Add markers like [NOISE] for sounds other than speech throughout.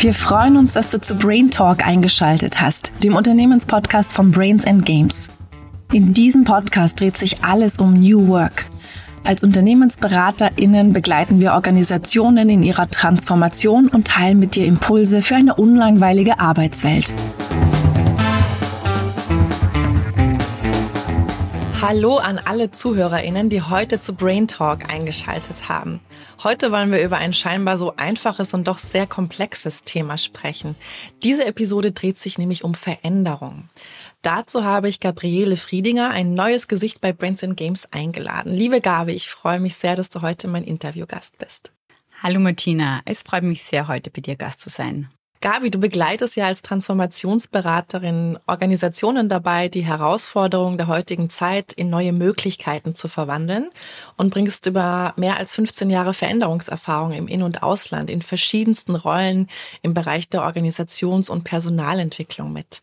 Wir freuen uns, dass du zu Brain Talk eingeschaltet hast, dem Unternehmenspodcast von Brains and Games. In diesem Podcast dreht sich alles um New Work. Als UnternehmensberaterInnen begleiten wir Organisationen in ihrer Transformation und teilen mit dir Impulse für eine unlangweilige Arbeitswelt. Hallo an alle ZuhörerInnen, die heute zu Brain Talk eingeschaltet haben. Heute wollen wir über ein scheinbar so einfaches und doch sehr komplexes Thema sprechen. Diese Episode dreht sich nämlich um Veränderung. Dazu habe ich Gabriele Friedinger, ein neues Gesicht bei Brains and Games, eingeladen. Liebe Gabi, ich freue mich sehr, dass du heute mein Interviewgast bist. Hallo Martina, es freut mich sehr, heute bei dir Gast zu sein. Gabi, du begleitest ja als Transformationsberaterin Organisationen dabei, die Herausforderungen der heutigen Zeit in neue Möglichkeiten zu verwandeln und bringst über mehr als 15 Jahre Veränderungserfahrung im In- und Ausland in verschiedensten Rollen im Bereich der Organisations- und Personalentwicklung mit.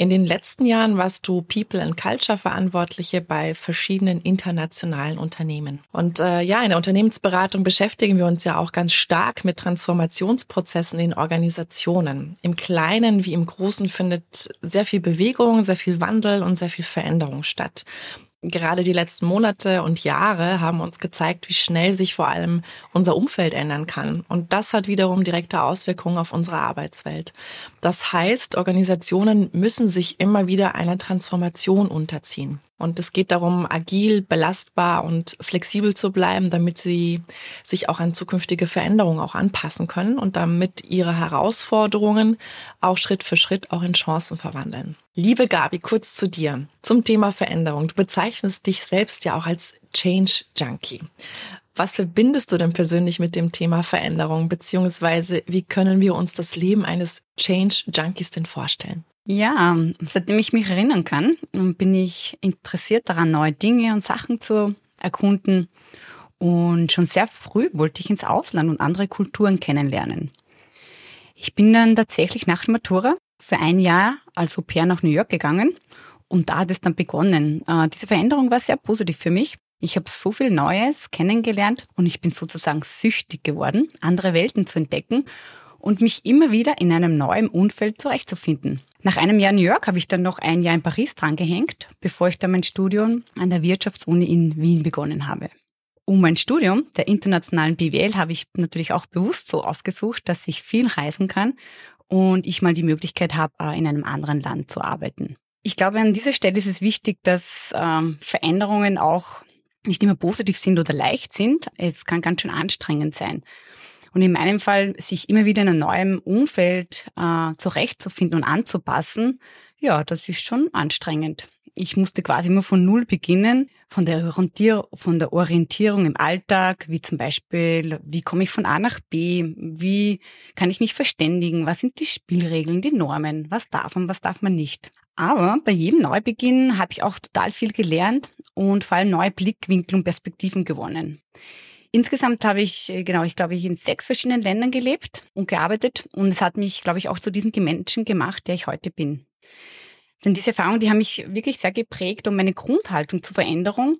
In den letzten Jahren warst du People and Culture Verantwortliche bei verschiedenen internationalen Unternehmen. Und äh, ja, in der Unternehmensberatung beschäftigen wir uns ja auch ganz stark mit Transformationsprozessen in Organisationen. Im Kleinen wie im Großen findet sehr viel Bewegung, sehr viel Wandel und sehr viel Veränderung statt. Gerade die letzten Monate und Jahre haben uns gezeigt, wie schnell sich vor allem unser Umfeld ändern kann. Und das hat wiederum direkte Auswirkungen auf unsere Arbeitswelt. Das heißt, Organisationen müssen sich immer wieder einer Transformation unterziehen. Und es geht darum, agil, belastbar und flexibel zu bleiben, damit sie sich auch an zukünftige Veränderungen auch anpassen können und damit ihre Herausforderungen auch Schritt für Schritt auch in Chancen verwandeln. Liebe Gabi, kurz zu dir zum Thema Veränderung. Du bezeichnest dich selbst ja auch als Change Junkie. Was verbindest du denn persönlich mit dem Thema Veränderung, beziehungsweise wie können wir uns das Leben eines Change Junkies denn vorstellen? Ja, seitdem ich mich erinnern kann, bin ich interessiert daran, neue Dinge und Sachen zu erkunden. Und schon sehr früh wollte ich ins Ausland und andere Kulturen kennenlernen. Ich bin dann tatsächlich nach der Matura für ein Jahr als Au pair nach New York gegangen und da hat es dann begonnen. Äh, diese Veränderung war sehr positiv für mich. Ich habe so viel Neues kennengelernt und ich bin sozusagen süchtig geworden, andere Welten zu entdecken und mich immer wieder in einem neuen Umfeld zurechtzufinden. Nach einem Jahr New York habe ich dann noch ein Jahr in Paris drangehängt, bevor ich dann mein Studium an der Wirtschaftsuni in Wien begonnen habe. Um mein Studium der internationalen BWL habe ich natürlich auch bewusst so ausgesucht, dass ich viel reisen kann und ich mal die Möglichkeit habe, äh, in einem anderen Land zu arbeiten. Ich glaube, an dieser Stelle ist es wichtig, dass ähm, Veränderungen auch nicht immer positiv sind oder leicht sind. Es kann ganz schön anstrengend sein. Und in meinem Fall, sich immer wieder in einem neuen Umfeld äh, zurechtzufinden und anzupassen, ja, das ist schon anstrengend. Ich musste quasi immer von Null beginnen, von der, von der Orientierung im Alltag, wie zum Beispiel, wie komme ich von A nach B, wie kann ich mich verständigen, was sind die Spielregeln, die Normen, was darf man, was darf man nicht. Aber bei jedem Neubeginn habe ich auch total viel gelernt und vor allem neue Blickwinkel und Perspektiven gewonnen. Insgesamt habe ich, äh, genau, ich glaube, ich in sechs verschiedenen Ländern gelebt und gearbeitet und es hat mich, glaube ich, auch zu diesem Menschen gemacht, der ich heute bin. Denn diese Erfahrungen, die haben mich wirklich sehr geprägt und meine Grundhaltung zur Veränderung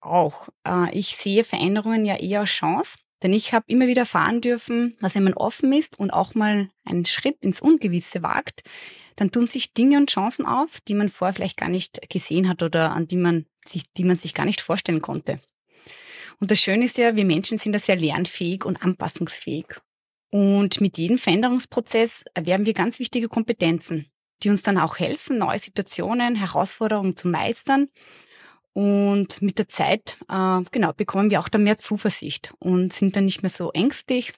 auch. Äh, ich sehe Veränderungen ja eher als Chance, denn ich habe immer wieder erfahren dürfen, dass wenn man offen ist und auch mal einen Schritt ins Ungewisse wagt, dann tun sich Dinge und Chancen auf, die man vorher vielleicht gar nicht gesehen hat oder an die man sich, die man sich gar nicht vorstellen konnte. Und das Schöne ist ja, wir Menschen sind da sehr lernfähig und anpassungsfähig. Und mit jedem Veränderungsprozess erwerben wir ganz wichtige Kompetenzen, die uns dann auch helfen, neue Situationen, Herausforderungen zu meistern. Und mit der Zeit, äh, genau, bekommen wir auch dann mehr Zuversicht und sind dann nicht mehr so ängstlich,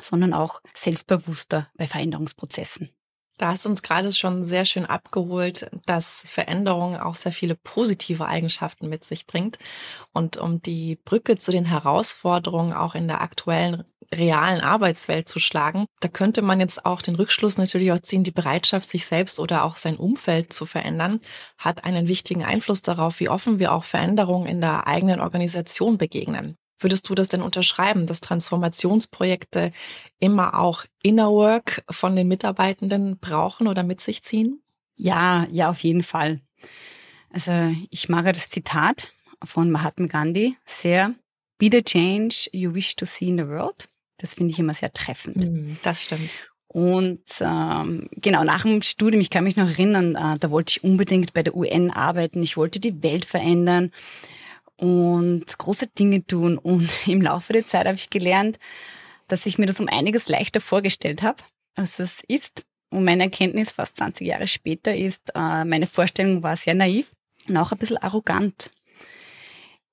sondern auch selbstbewusster bei Veränderungsprozessen. Da hast du uns gerade schon sehr schön abgeholt, dass Veränderung auch sehr viele positive Eigenschaften mit sich bringt. Und um die Brücke zu den Herausforderungen auch in der aktuellen realen Arbeitswelt zu schlagen, da könnte man jetzt auch den Rückschluss natürlich auch ziehen, die Bereitschaft, sich selbst oder auch sein Umfeld zu verändern, hat einen wichtigen Einfluss darauf, wie offen wir auch Veränderungen in der eigenen Organisation begegnen. Würdest du das denn unterschreiben, dass Transformationsprojekte immer auch Inner Work von den Mitarbeitenden brauchen oder mit sich ziehen? Ja, ja, auf jeden Fall. Also ich mag das Zitat von Mahatma Gandhi sehr. Be the change you wish to see in the world. Das finde ich immer sehr treffend. Mm, das stimmt. Und ähm, genau, nach dem Studium, ich kann mich noch erinnern, äh, da wollte ich unbedingt bei der UN arbeiten, ich wollte die Welt verändern und große Dinge tun. Und [LAUGHS] im Laufe der Zeit habe ich gelernt, dass ich mir das um einiges leichter vorgestellt habe, als es ist. Und meine Erkenntnis fast 20 Jahre später ist, äh, meine Vorstellung war sehr naiv und auch ein bisschen arrogant.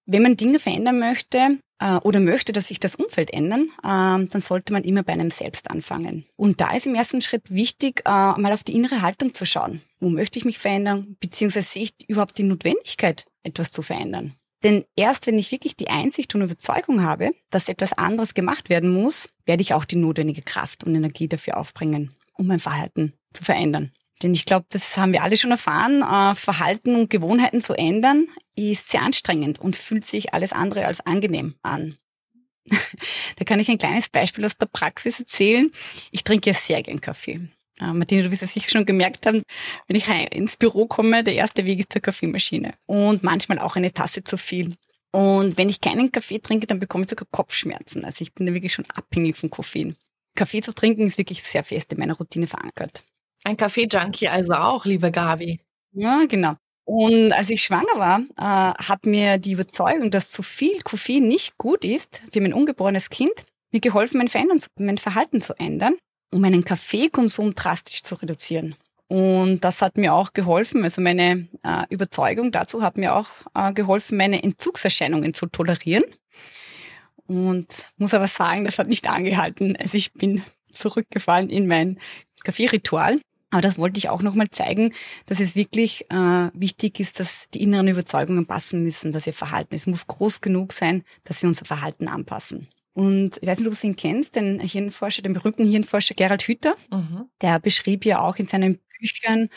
Wenn man Dinge verändern möchte äh, oder möchte, dass sich das Umfeld ändern, äh, dann sollte man immer bei einem selbst anfangen. Und da ist im ersten Schritt wichtig, äh, mal auf die innere Haltung zu schauen. Wo möchte ich mich verändern? Beziehungsweise sehe ich überhaupt die Notwendigkeit, etwas zu verändern? Denn erst wenn ich wirklich die Einsicht und Überzeugung habe, dass etwas anderes gemacht werden muss, werde ich auch die notwendige Kraft und Energie dafür aufbringen, um mein Verhalten zu verändern. Denn ich glaube, das haben wir alle schon erfahren, äh, Verhalten und Gewohnheiten zu ändern, ist sehr anstrengend und fühlt sich alles andere als angenehm an. [LAUGHS] da kann ich ein kleines Beispiel aus der Praxis erzählen. Ich trinke ja sehr gern Kaffee. Äh, Martina, du wirst es sicher schon gemerkt haben, wenn ich ins Büro komme, der erste Weg ist zur Kaffeemaschine. Und manchmal auch eine Tasse zu viel. Und wenn ich keinen Kaffee trinke, dann bekomme ich sogar Kopfschmerzen. Also ich bin da wirklich schon abhängig von Koffein. Kaffee zu trinken ist wirklich sehr fest in meiner Routine verankert. Ein Kaffee-Junkie also auch, liebe Gabi. Ja, genau. Und als ich schwanger war, äh, hat mir die Überzeugung, dass zu viel Koffein nicht gut ist für mein ungeborenes Kind, mir geholfen, mein, Verändern, mein Verhalten zu ändern, um meinen Kaffeekonsum drastisch zu reduzieren. Und das hat mir auch geholfen, also meine äh, Überzeugung dazu hat mir auch äh, geholfen, meine Entzugserscheinungen zu tolerieren. Und muss aber sagen, das hat nicht angehalten. Also ich bin zurückgefallen in mein Kaffeeritual. Aber das wollte ich auch nochmal zeigen, dass es wirklich äh, wichtig ist, dass die inneren Überzeugungen passen müssen, dass ihr Verhalten, es muss groß genug sein, dass wir unser Verhalten anpassen. Und ich weiß nicht, ob du ihn kennst, den Hirnforscher, den berühmten Hirnforscher Gerald Hüther, mhm. der beschrieb ja auch in seinen Büchern,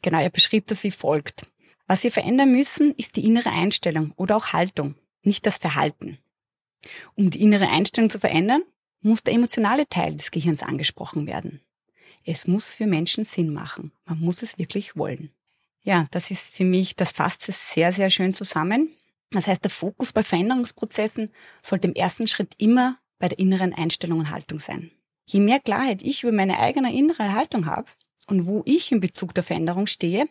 genau, er beschrieb das wie folgt. Was wir verändern müssen, ist die innere Einstellung oder auch Haltung, nicht das Verhalten. Um die innere Einstellung zu verändern, muss der emotionale Teil des Gehirns angesprochen werden. Es muss für Menschen Sinn machen. Man muss es wirklich wollen. Ja, das ist für mich, das fasst es sehr, sehr schön zusammen. Das heißt, der Fokus bei Veränderungsprozessen sollte im ersten Schritt immer bei der inneren Einstellung und Haltung sein. Je mehr Klarheit ich über meine eigene innere Haltung habe und wo ich in Bezug der Veränderung stehe,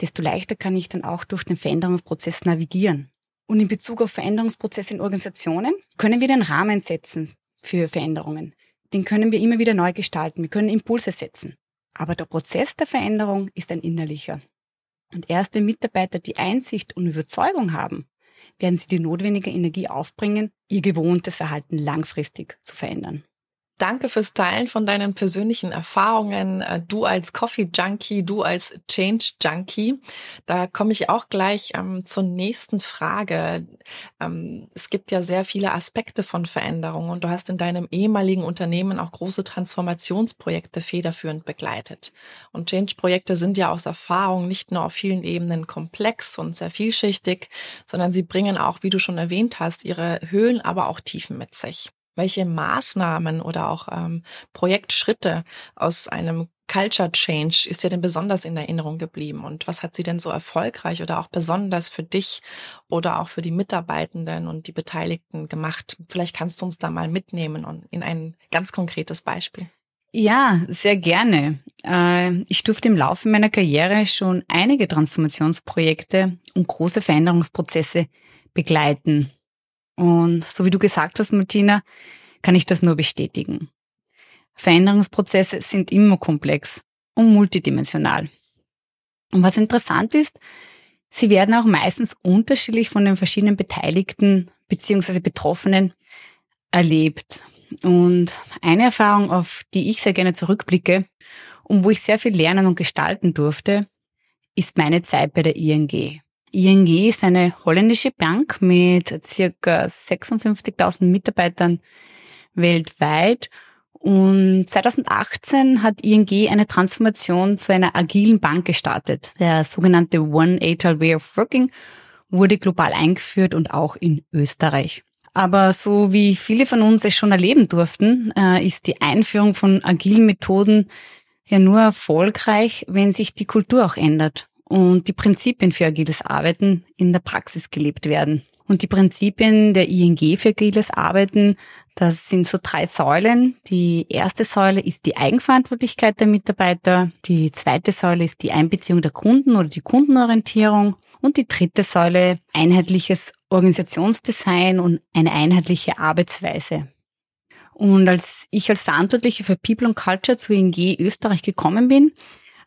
desto leichter kann ich dann auch durch den Veränderungsprozess navigieren. Und in Bezug auf Veränderungsprozesse in Organisationen können wir den Rahmen setzen für Veränderungen den können wir immer wieder neu gestalten. Wir können Impulse setzen. Aber der Prozess der Veränderung ist ein innerlicher. Und erst wenn Mitarbeiter die Einsicht und Überzeugung haben, werden sie die notwendige Energie aufbringen, ihr gewohntes Verhalten langfristig zu verändern. Danke fürs Teilen von deinen persönlichen Erfahrungen. Äh, du als Coffee Junkie, du als Change Junkie. Da komme ich auch gleich ähm, zur nächsten Frage. Ähm, es gibt ja sehr viele Aspekte von Veränderung und du hast in deinem ehemaligen Unternehmen auch große Transformationsprojekte federführend begleitet. Und Change-Projekte sind ja aus Erfahrung nicht nur auf vielen Ebenen komplex und sehr vielschichtig, sondern sie bringen auch, wie du schon erwähnt hast, ihre Höhen, aber auch Tiefen mit sich. Welche Maßnahmen oder auch ähm, Projektschritte aus einem Culture Change ist dir denn besonders in Erinnerung geblieben? Und was hat sie denn so erfolgreich oder auch besonders für dich oder auch für die Mitarbeitenden und die Beteiligten gemacht? Vielleicht kannst du uns da mal mitnehmen und in ein ganz konkretes Beispiel. Ja, sehr gerne. Äh, ich durfte im Laufe meiner Karriere schon einige Transformationsprojekte und große Veränderungsprozesse begleiten. Und so wie du gesagt hast, Martina, kann ich das nur bestätigen. Veränderungsprozesse sind immer komplex und multidimensional. Und was interessant ist, sie werden auch meistens unterschiedlich von den verschiedenen Beteiligten bzw. Betroffenen erlebt. Und eine Erfahrung, auf die ich sehr gerne zurückblicke und wo ich sehr viel lernen und gestalten durfte, ist meine Zeit bei der ING. ING ist eine holländische Bank mit circa 56.000 Mitarbeitern weltweit. Und 2018 hat ING eine Transformation zu einer agilen Bank gestartet. Der sogenannte One Agile Way of Working wurde global eingeführt und auch in Österreich. Aber so wie viele von uns es schon erleben durften, äh, ist die Einführung von agilen Methoden ja nur erfolgreich, wenn sich die Kultur auch ändert und die Prinzipien für agiles Arbeiten in der Praxis gelebt werden. Und die Prinzipien der ING für agiles Arbeiten, das sind so drei Säulen. Die erste Säule ist die Eigenverantwortlichkeit der Mitarbeiter. Die zweite Säule ist die Einbeziehung der Kunden oder die Kundenorientierung. Und die dritte Säule einheitliches Organisationsdesign und eine einheitliche Arbeitsweise. Und als ich als Verantwortliche für People and Culture zu ING Österreich gekommen bin,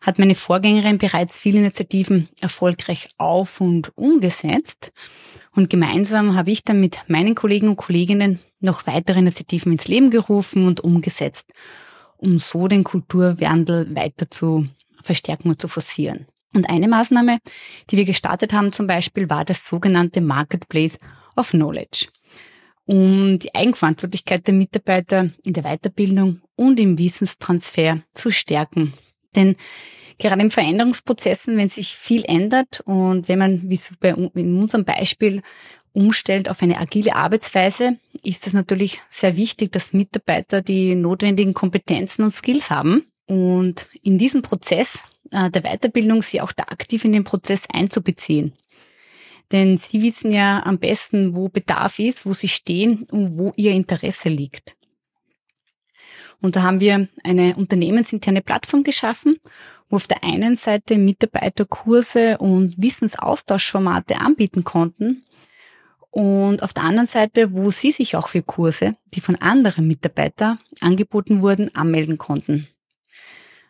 hat meine Vorgängerin bereits viele Initiativen erfolgreich auf und umgesetzt. Und gemeinsam habe ich dann mit meinen Kollegen und Kolleginnen noch weitere Initiativen ins Leben gerufen und umgesetzt, um so den Kulturwandel weiter zu verstärken und zu forcieren. Und eine Maßnahme, die wir gestartet haben zum Beispiel, war das sogenannte Marketplace of Knowledge, um die Eigenverantwortlichkeit der Mitarbeiter in der Weiterbildung und im Wissenstransfer zu stärken. Denn gerade in Veränderungsprozessen, wenn sich viel ändert und wenn man, wie so bei, in unserem Beispiel, umstellt auf eine agile Arbeitsweise, ist es natürlich sehr wichtig, dass Mitarbeiter die notwendigen Kompetenzen und Skills haben. Und in diesem Prozess äh, der Weiterbildung sie auch da aktiv in den Prozess einzubeziehen. Denn sie wissen ja am besten, wo Bedarf ist, wo sie stehen und wo ihr Interesse liegt. Und da haben wir eine unternehmensinterne Plattform geschaffen, wo auf der einen Seite Mitarbeiter Kurse und Wissensaustauschformate anbieten konnten und auf der anderen Seite, wo sie sich auch für Kurse, die von anderen Mitarbeitern angeboten wurden, anmelden konnten.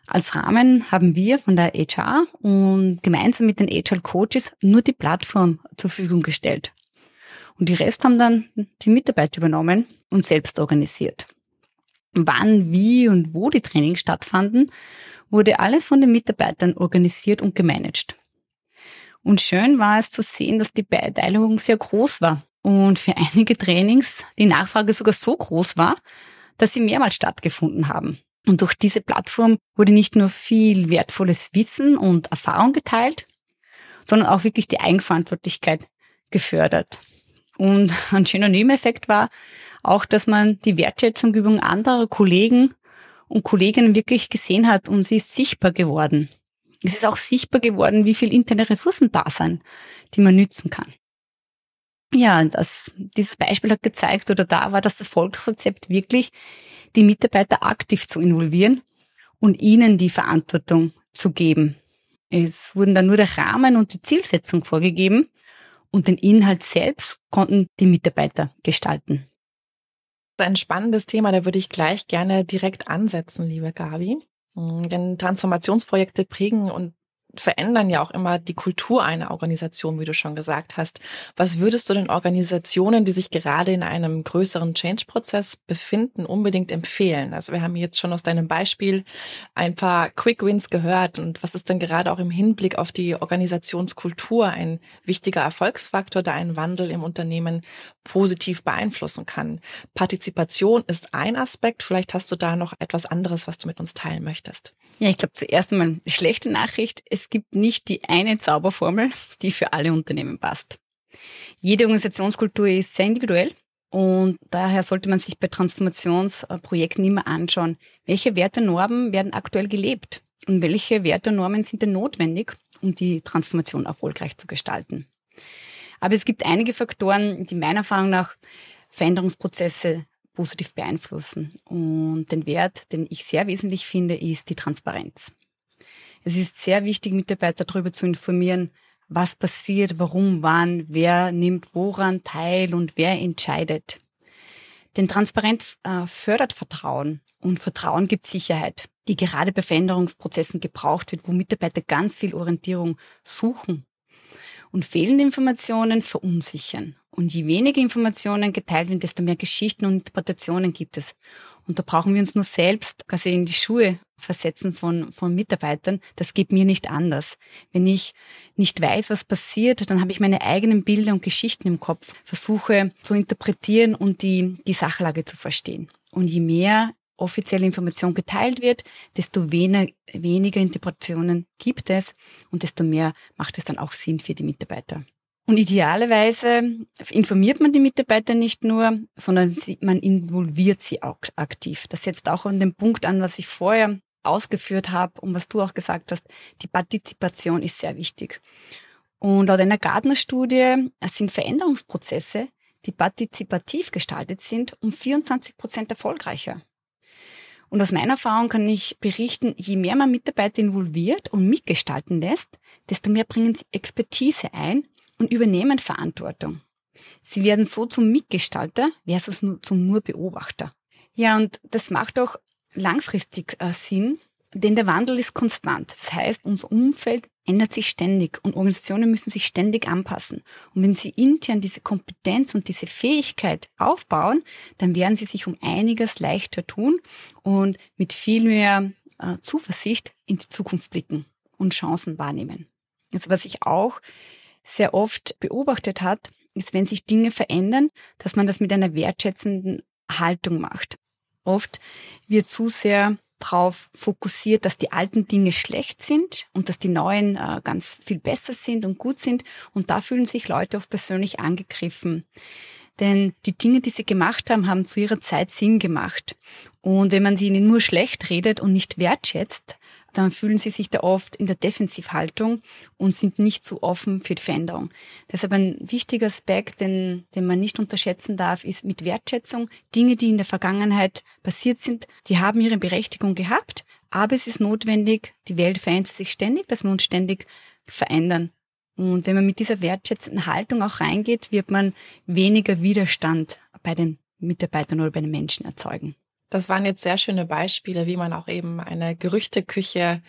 Als Rahmen haben wir von der HR und gemeinsam mit den HR Coaches nur die Plattform zur Verfügung gestellt. Und die Rest haben dann die Mitarbeiter übernommen und selbst organisiert. Wann, wie und wo die Trainings stattfanden, wurde alles von den Mitarbeitern organisiert und gemanagt. Und schön war es zu sehen, dass die Beteiligung sehr groß war und für einige Trainings die Nachfrage sogar so groß war, dass sie mehrmals stattgefunden haben. Und durch diese Plattform wurde nicht nur viel wertvolles Wissen und Erfahrung geteilt, sondern auch wirklich die Eigenverantwortlichkeit gefördert. Und ein schöner Nebeneffekt war auch, dass man die Wertschätzung über anderer Kollegen und Kolleginnen wirklich gesehen hat und sie ist sichtbar geworden. Es ist auch sichtbar geworden, wie viel interne Ressourcen da sind, die man nützen kann. Ja, das, dieses Beispiel hat gezeigt oder da war das Erfolgsrezept wirklich, die Mitarbeiter aktiv zu involvieren und ihnen die Verantwortung zu geben. Es wurden dann nur der Rahmen und die Zielsetzung vorgegeben und den Inhalt selbst konnten die Mitarbeiter gestalten ein spannendes Thema, da würde ich gleich gerne direkt ansetzen, liebe Gabi. Hm, denn Transformationsprojekte prägen und verändern ja auch immer die Kultur einer Organisation, wie du schon gesagt hast. Was würdest du den Organisationen, die sich gerade in einem größeren Change-Prozess befinden, unbedingt empfehlen? Also wir haben jetzt schon aus deinem Beispiel ein paar Quick Wins gehört. Und was ist denn gerade auch im Hinblick auf die Organisationskultur ein wichtiger Erfolgsfaktor, der einen Wandel im Unternehmen positiv beeinflussen kann? Partizipation ist ein Aspekt. Vielleicht hast du da noch etwas anderes, was du mit uns teilen möchtest. Ja, ich glaube zuerst einmal schlechte Nachricht. Es gibt nicht die eine Zauberformel, die für alle Unternehmen passt. Jede Organisationskultur ist sehr individuell und daher sollte man sich bei Transformationsprojekten immer anschauen, welche Werte und Normen werden aktuell gelebt und welche Werte und Normen sind denn notwendig, um die Transformation erfolgreich zu gestalten. Aber es gibt einige Faktoren, die meiner Erfahrung nach Veränderungsprozesse positiv beeinflussen. Und den Wert, den ich sehr wesentlich finde, ist die Transparenz. Es ist sehr wichtig, Mitarbeiter darüber zu informieren, was passiert, warum, wann, wer nimmt woran teil und wer entscheidet. Denn Transparenz äh, fördert Vertrauen und Vertrauen gibt Sicherheit, die gerade bei Veränderungsprozessen gebraucht wird, wo Mitarbeiter ganz viel Orientierung suchen. Und fehlende Informationen verunsichern. Und je weniger Informationen geteilt werden, desto mehr Geschichten und Interpretationen gibt es. Und da brauchen wir uns nur selbst quasi in die Schuhe versetzen von, von Mitarbeitern. Das geht mir nicht anders. Wenn ich nicht weiß, was passiert, dann habe ich meine eigenen Bilder und Geschichten im Kopf, versuche zu interpretieren und die, die Sachlage zu verstehen. Und je mehr offizielle Information geteilt wird, desto weniger, weniger Interpretationen gibt es und desto mehr macht es dann auch Sinn für die Mitarbeiter. Und idealerweise informiert man die Mitarbeiter nicht nur, sondern sie, man involviert sie auch aktiv. Das setzt auch an den Punkt an, was ich vorher ausgeführt habe und was du auch gesagt hast. Die Partizipation ist sehr wichtig. Und laut einer Gartner-Studie sind Veränderungsprozesse, die partizipativ gestaltet sind, um 24 Prozent erfolgreicher. Und aus meiner Erfahrung kann ich berichten, je mehr man Mitarbeiter involviert und mitgestalten lässt, desto mehr bringen sie Expertise ein und übernehmen Verantwortung. Sie werden so zum Mitgestalter versus zum nur Beobachter. Ja, und das macht auch langfristig äh, Sinn, denn der Wandel ist konstant. Das heißt, unser Umfeld ändert sich ständig und Organisationen müssen sich ständig anpassen. Und wenn sie intern diese Kompetenz und diese Fähigkeit aufbauen, dann werden sie sich um einiges leichter tun und mit viel mehr äh, Zuversicht in die Zukunft blicken und Chancen wahrnehmen. Also was ich auch sehr oft beobachtet hat, ist, wenn sich Dinge verändern, dass man das mit einer wertschätzenden Haltung macht. Oft wird zu sehr darauf fokussiert, dass die alten Dinge schlecht sind und dass die neuen äh, ganz viel besser sind und gut sind. Und da fühlen sich Leute oft persönlich angegriffen. Denn die Dinge, die sie gemacht haben, haben zu ihrer Zeit Sinn gemacht. Und wenn man sie ihnen nur schlecht redet und nicht wertschätzt, dann fühlen sie sich da oft in der Defensivhaltung und sind nicht so offen für die Veränderung. Deshalb ein wichtiger Aspekt, den, den man nicht unterschätzen darf, ist mit Wertschätzung Dinge, die in der Vergangenheit passiert sind, die haben ihre Berechtigung gehabt, aber es ist notwendig, die Welt verändert sich ständig, dass wir uns ständig verändern. Und wenn man mit dieser wertschätzenden Haltung auch reingeht, wird man weniger Widerstand bei den Mitarbeitern oder bei den Menschen erzeugen. Das waren jetzt sehr schöne Beispiele, wie man auch eben eine Gerüchteküche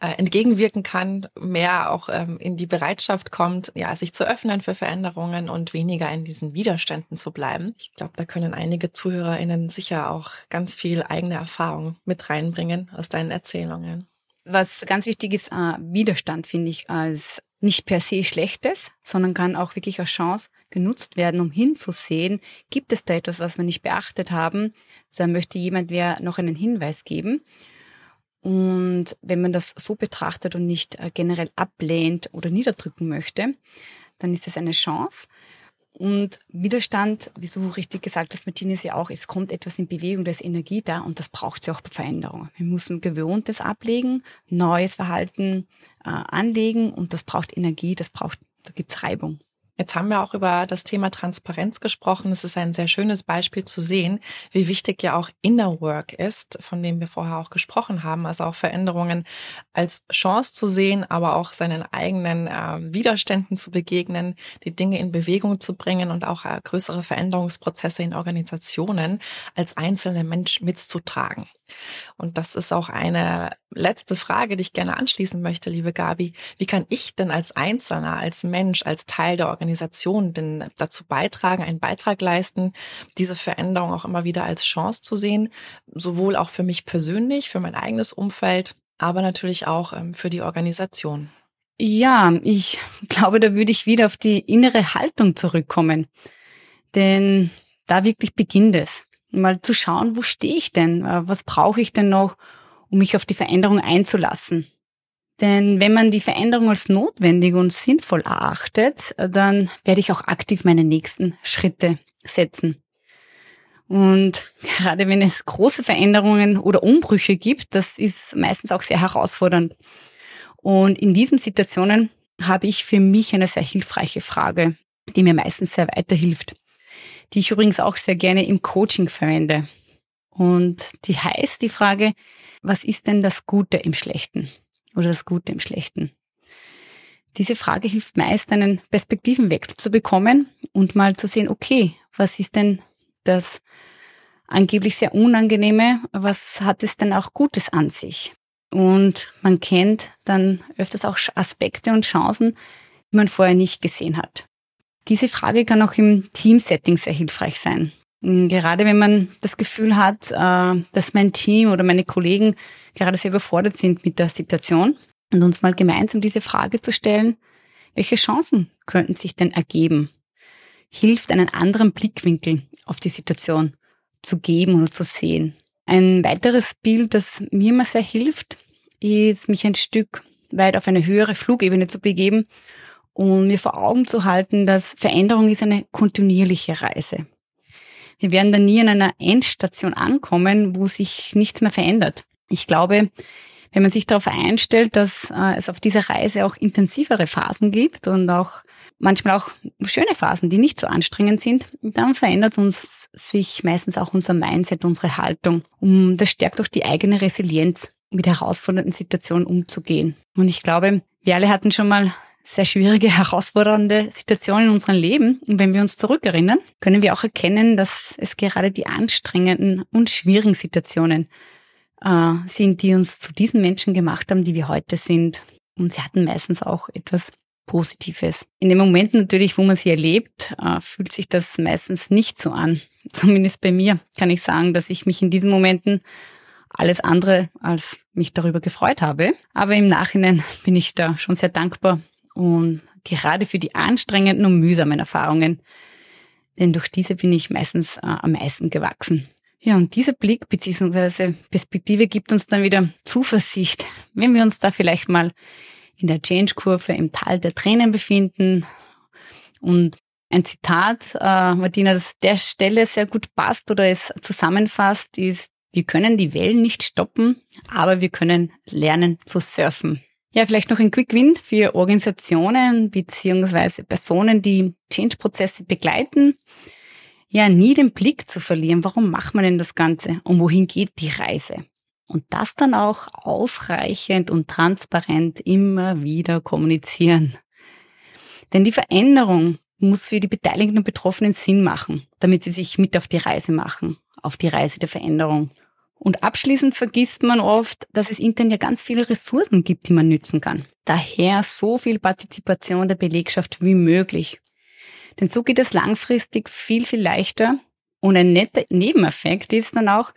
äh, entgegenwirken kann, mehr auch ähm, in die Bereitschaft kommt, ja, sich zu öffnen für Veränderungen und weniger in diesen Widerständen zu bleiben. Ich glaube, da können einige ZuhörerInnen sicher auch ganz viel eigene Erfahrung mit reinbringen aus deinen Erzählungen. Was ganz wichtig ist, äh, Widerstand finde ich als nicht per se Schlechtes, sondern kann auch wirklich als Chance genutzt werden, um hinzusehen, gibt es da etwas, was wir nicht beachtet haben. Da möchte jemand wer noch einen Hinweis geben. Und wenn man das so betrachtet und nicht äh, generell ablehnt oder niederdrücken möchte, dann ist das eine Chance. Und Widerstand, wie du richtig gesagt hast, Martine, ist ja auch, es kommt etwas in Bewegung, da ist Energie da und das braucht sie auch bei Veränderungen. Wir müssen Gewohntes ablegen, neues Verhalten äh, anlegen und das braucht Energie, das braucht, da gibt's Reibung. Jetzt haben wir auch über das Thema Transparenz gesprochen. Es ist ein sehr schönes Beispiel zu sehen, wie wichtig ja auch Inner Work ist, von dem wir vorher auch gesprochen haben. Also auch Veränderungen als Chance zu sehen, aber auch seinen eigenen äh, Widerständen zu begegnen, die Dinge in Bewegung zu bringen und auch äh, größere Veränderungsprozesse in Organisationen als einzelner Mensch mitzutragen. Und das ist auch eine letzte Frage, die ich gerne anschließen möchte, liebe Gabi. Wie kann ich denn als Einzelner, als Mensch, als Teil der Organisation denn dazu beitragen, einen Beitrag leisten, diese Veränderung auch immer wieder als Chance zu sehen, sowohl auch für mich persönlich, für mein eigenes Umfeld, aber natürlich auch ähm, für die Organisation? Ja, ich glaube, da würde ich wieder auf die innere Haltung zurückkommen. Denn da wirklich beginnt es mal zu schauen, wo stehe ich denn? Äh, was brauche ich denn noch, um mich auf die Veränderung einzulassen? Denn wenn man die Veränderung als notwendig und sinnvoll erachtet, dann werde ich auch aktiv meine nächsten Schritte setzen. Und gerade wenn es große Veränderungen oder Umbrüche gibt, das ist meistens auch sehr herausfordernd. Und in diesen Situationen habe ich für mich eine sehr hilfreiche Frage, die mir meistens sehr weiterhilft die ich übrigens auch sehr gerne im Coaching verwende. Und die heißt die Frage, was ist denn das Gute im Schlechten oder das Gute im Schlechten? Diese Frage hilft meist, einen Perspektivenwechsel zu bekommen und mal zu sehen, okay, was ist denn das angeblich sehr Unangenehme, was hat es denn auch Gutes an sich? Und man kennt dann öfters auch Aspekte und Chancen, die man vorher nicht gesehen hat. Diese Frage kann auch im Teamsetting sehr hilfreich sein. Gerade wenn man das Gefühl hat, äh, dass mein Team oder meine Kollegen gerade sehr überfordert sind mit der Situation und uns mal gemeinsam diese Frage zu stellen, welche Chancen könnten sich denn ergeben? Hilft einen anderen Blickwinkel auf die Situation zu geben oder zu sehen. Ein weiteres Bild, das mir immer sehr hilft, ist, mich ein Stück weit auf eine höhere Flugebene zu begeben und mir vor Augen zu halten, dass Veränderung ist eine kontinuierliche Reise. Wir werden dann nie an einer Endstation ankommen, wo sich nichts mehr verändert. Ich glaube, Wenn man sich darauf einstellt, dass äh, es auf dieser Reise auch intensivere Phasen gibt und auch manchmal auch schöne Phasen, die nicht so anstrengend sind, dann verändert uns sich meistens auch unser Mindset, unsere Haltung. Und das stärkt auch die eigene Resilienz, mit herausfordernden Situationen umzugehen. Und ich glaube, wir alle hatten schon mal sehr schwierige, [LAUGHS] herausfordernde Situationen in unserem Leben. Und wenn wir uns zurückerinnern, können wir auch erkennen, dass es gerade die anstrengenden und schwierigen Situationen äh, sind, die uns zu diesen Menschen gemacht haben, die wir heute sind. Und sie hatten meistens auch etwas Positives. In dem Moment natürlich, wo man sie erlebt, äh, fühlt sich das meistens nicht so an. [LAUGHS] Zumindest bei mir kann ich sagen, dass ich mich in diesen Momenten alles andere als mich darüber gefreut habe. Aber im Nachhinein [LAUGHS] bin ich da schon sehr dankbar und gerade für die anstrengenden und mühsamen Erfahrungen, denn durch diese bin ich meistens äh, am meisten gewachsen. Ja, und dieser Blick bzw. Perspektive gibt uns dann wieder Zuversicht, wenn wir uns da vielleicht mal in der Change-Kurve im Tal der Tränen befinden. Und ein Zitat, äh, Martina, das der Stelle sehr gut passt oder es zusammenfasst, ist, wir können die Wellen nicht stoppen, aber wir können lernen zu surfen. Ja, vielleicht noch ein Quick Win für Organisationen beziehungsweise Personen, die Change-Prozesse begleiten. Ja, nie den Blick zu verlieren. Warum macht man denn das Ganze? Und wohin geht die Reise? Und das dann auch ausreichend und transparent immer wieder kommunizieren. Denn die Veränderung muss für die Beteiligten und Betroffenen Sinn machen, damit sie sich mit auf die Reise machen, auf die Reise der Veränderung. Und abschließend vergisst man oft, dass es intern ja ganz viele Ressourcen gibt, die man nützen kann. Daher so viel Partizipation der Belegschaft wie möglich. Denn so geht es langfristig viel, viel leichter. Und ein netter Nebeneffekt ist dann auch,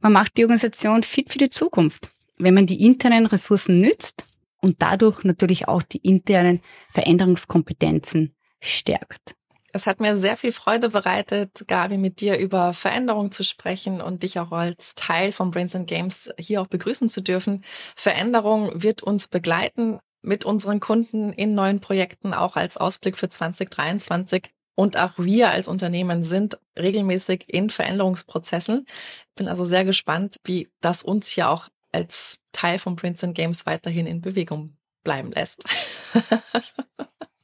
man macht die Organisation fit für die Zukunft, wenn man die internen Ressourcen nützt und dadurch natürlich auch die internen Veränderungskompetenzen stärkt. Es hat mir sehr viel Freude bereitet, Gabi, mit dir über Veränderung zu sprechen und dich auch als Teil von Brains and Games hier auch begrüßen zu dürfen. Veränderung wird uns begleiten mit unseren Kunden in neuen Projekten, auch als Ausblick für 2023. Und auch wir als Unternehmen sind regelmäßig in Veränderungsprozessen. Bin also sehr gespannt, wie das uns hier auch als Teil von Prince and Games weiterhin in Bewegung bleiben lässt. [LAUGHS]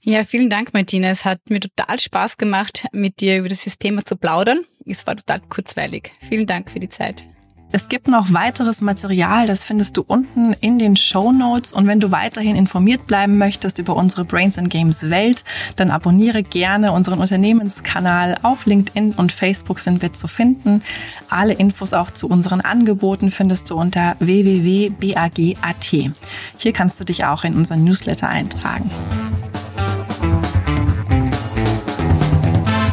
Ja, vielen Dank, Martina. Es hat mir total Spaß gemacht, mit dir über dieses Thema zu plaudern. Es war total kurzweilig. Vielen Dank für die Zeit. Es gibt noch weiteres Material, das findest du unten in den Show Notes. Und wenn du weiterhin informiert bleiben möchtest über unsere Brains and Games Welt, dann abonniere gerne unseren Unternehmenskanal. Auf LinkedIn und Facebook sind wir zu finden. Alle Infos auch zu unseren Angeboten findest du unter www.bag.at. Hier kannst du dich auch in unseren Newsletter eintragen.